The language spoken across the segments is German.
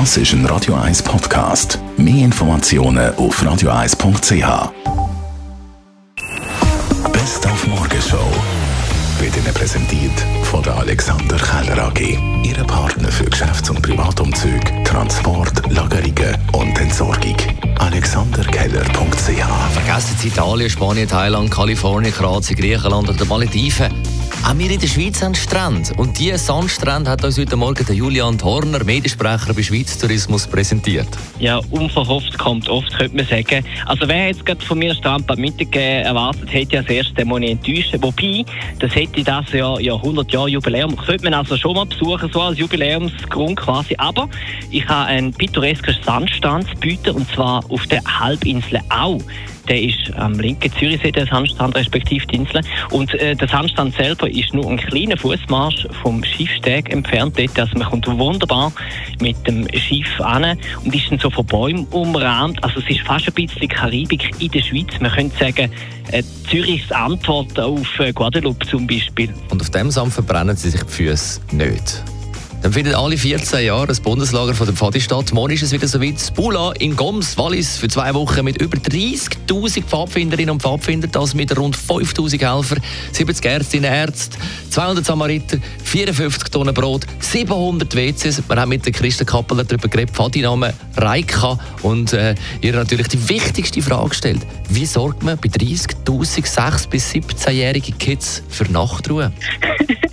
Das ist ein Radio 1 Podcast. Mehr Informationen auf radio1.ch. Best auf Morgenshow wird Ihnen präsentiert von der Alexander Keller AG. Ihre Partner für Geschäfts- und Privatumzüge, Transport, Lagerungen und Entsorgung. AlexanderKeller.ch Vergessen Sie Italien, Spanien, Thailand, Kalifornien, Kroatien, Griechenland oder Malediven. Auch wir in der Schweiz haben Strände. Und diese Sandstrände hat uns heute Morgen der Julian Horner, Mediensprecher bei Schweiz Tourismus, präsentiert. Ja, unverhofft kommt oft, könnte man sagen. Also wer jetzt gerade von mir Strandbad mitgegeben erwartet, hätte ja das erste Mal enttäuscht. Wobei, das hätte das ja, ja 100 Jahre Jubiläum. Sollte man also schon mal besuchen, so als Jubiläumsgrund quasi. Aber ich habe einen pittoresken Sandstrand zu bieten, und zwar auf der Halbinsel Au. Der ist am linken Zürichsee, der Sandstrand, respektive die Insel. Und äh, der Sandstrand selber ist nur ein kleiner Fußmarsch vom Schiffsteg entfernt. Dort. Also man kommt wunderbar mit dem Schiff an und ist dann so von Bäumen umrahmt. Also es ist fast ein bisschen Karibik in der Schweiz. Man könnte sagen, äh, Zürichs Antwort auf äh, Guadeloupe zum Beispiel. Und auf dem Sand verbrennen sie sich die Füße nicht. Dann findet alle 14 Jahre das Bundeslager von der Pfadi statt. Morgen ist es wieder soweit. Spula in Goms, Wallis, für zwei Wochen mit über 30.000 Pfadfinderinnen und Pfadfinder, das mit rund 5.000 Helfern, 70 Ärztinnen und Ärzte, 200 Samariter, 54 Tonnen Brot, 700 WCs. Wir haben mit der Christa Kappeler darüber geredet, Pfadi-Name Reika und äh, ihr natürlich die wichtigste Frage gestellt. Wie sorgt man bei 30.000 6- bis 17-jährigen Kids für Nachtruhe?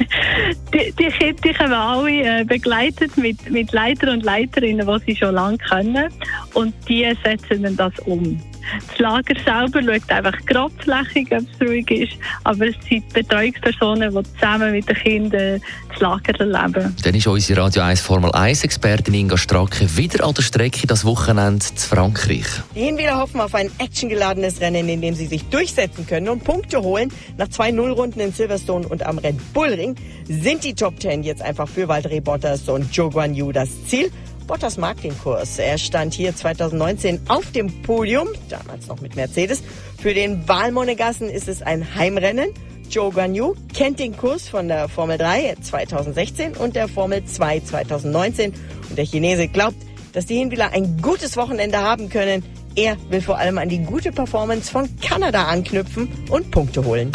Die, die Kinder kommen alle äh, begleitet mit, mit Leiter und Leiterinnen, die sie schon lange kennen. Und die setzen dann das um. Das Lager selber schaut einfach grobflächig, ob es ruhig ist. Aber es sind Betreuungspersonen, die zusammen mit den Kindern das Lager erleben. Dann ist unsere Radio 1 Formel 1 Expertin Inga Stracke wieder an der Strecke das Wochenende zu Frankreich. Die Hinwieder hoffen auf ein actiongeladenes Rennen, in dem sie sich durchsetzen können und Punkte holen. Nach zwei Nullrunden in Silverstone und am Red Bull Ring sind die Top Ten jetzt einfach für Valtteri Bottas und Joe Guan Yu das Ziel. Bottas mag den Kurs. Er stand hier 2019 auf dem Podium, damals noch mit Mercedes. Für den Wahlmonegassen ist es ein Heimrennen. Joe Guan Yu kennt den Kurs von der Formel 3 2016 und der Formel 2 2019. Und der Chinese glaubt, dass die Hinwiler ein gutes Wochenende haben können. Er will vor allem an die gute Performance von Kanada anknüpfen und Punkte holen.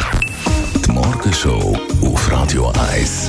Die Morgenshow auf Radio 1.